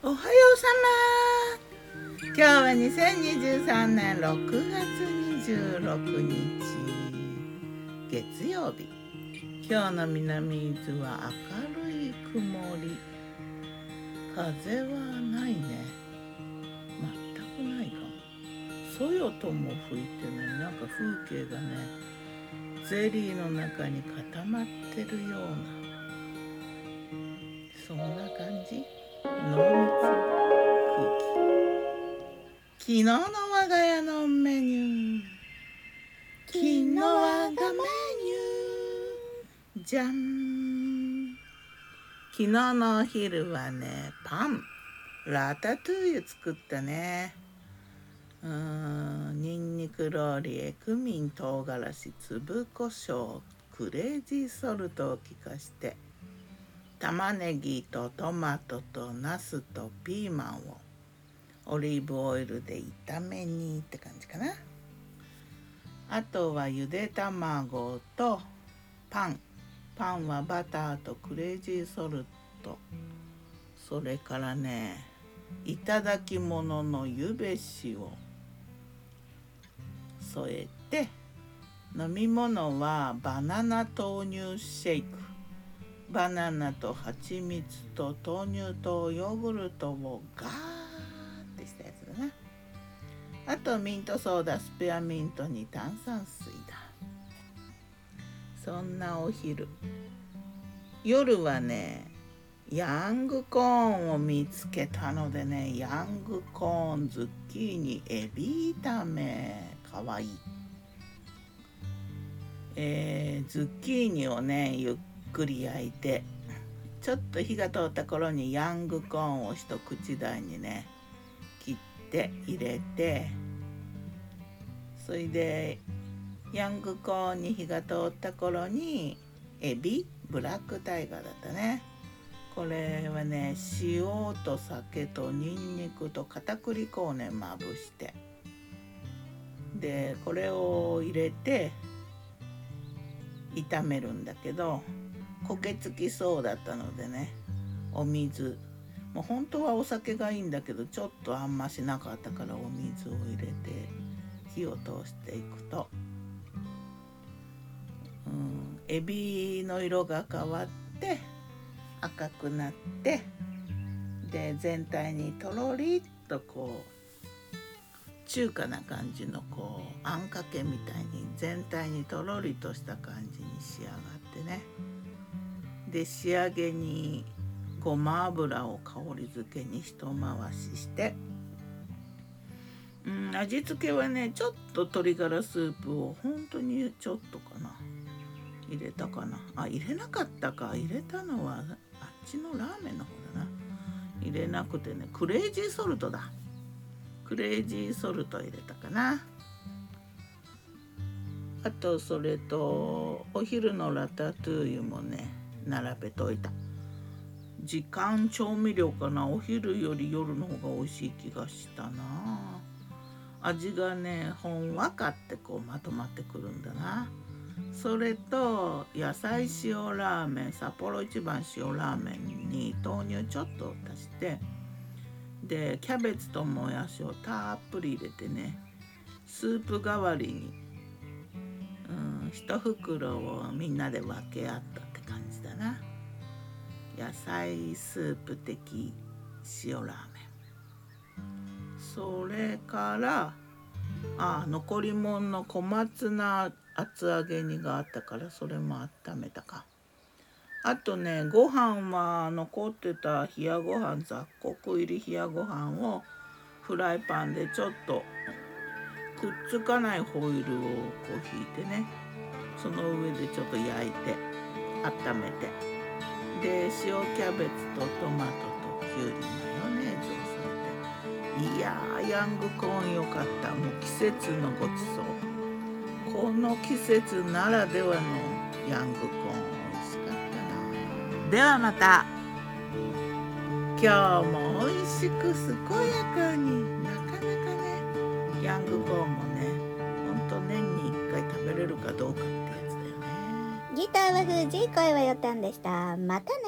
おはようさま。今日は2023年6月26日月曜日。今日の南伊豆は明るい曇り。風はないね。全くないか。もそよとも吹いてねなんか風景がねゼリーの中に固まってるような。そんな感じ？濃密空気。昨日の我が家のメニュー。昨日我がメニュー。じゃん。昨日のお昼はねパン。ラタトゥーユ作ったね。うんニンニクローリエクミン唐辛子粒胡椒クレイジーソルトを効かして。玉ねぎとトマトとナスとピーマンをオリーブオイルで炒めにって感じかな。あとはゆで卵とパン。パンはバターとクレイジーソルト。それからねいただき物のゆべしを。添えて飲み物はバナナ豆乳シェイク。バナナと蜂蜜と豆乳とヨーグルトをガーってしたやつだな。あとミントソーダスペアミントに炭酸水だ。そんなお昼。夜はねヤングコーンを見つけたのでねヤングコーンズッキーニエビ炒め。かわいい。えー、ズッキーニをねゆっくり焼いてちょっと火が通った頃にヤングコーンを一口大にね切って入れてそれでヤングコーンに火が通った頃にエビブラックタイガーだったね。これはね塩と酒とニンニクと片栗粉をねまぶして。でこれを入れて炒めるんだけど焦げ付きそうだったのでね。お水。もう本当はお酒がいいんだけどちょっとあんましなかったからお水を入れて火を通していくと、うん、エビの色が変わって赤くなってで全体にとろりっとこう中華な感じのこうあんかけみたいに全体にとろりとした感じに仕上がってね。で仕上げにごま油を香り付けに一回しして。うん味付けはねちょっと鶏ガラスープを本当にちょっとかな。入れたかな。あ入れなかったか。入れたのはあっちのラーメンの方だな。入れなくてねクレイジーソルトだ。クレイジーソルト入れたかな。あとそれとお昼のラタトゥーユもね並べといた。時間調味料かな。お昼より夜の方が美味しい気がしたな。味がねほんわかってこうまとまってくるんだな。それと野菜塩ラーメン札幌一番塩ラーメンに豆乳ちょっと足してでキャベツともやしをたっぷり入れてねスープ代わりに、うん、一袋をみんなで分け合った。野菜スープ的塩ラーメン。それからあ残り物の小松菜厚揚げ煮があったからそれも温めたか。あとねご飯は残ってた冷やご飯雑穀入り冷やご飯をフライパンでちょっとくっつかないホイルをこう引いてねその上でちょっと焼いて温めて。で塩キャベツとトマトときゅうりマヨネーズを添えて。いやーヤングコーンよかった。もう季節のごちそう。この季節ならではのヤングコーン美味しかったなではまた。今日も美味しく健やかに。なかなかねヤングコーンもねほんと年に1回食べれるかどうかギターは藤井声はよたんでした。またね。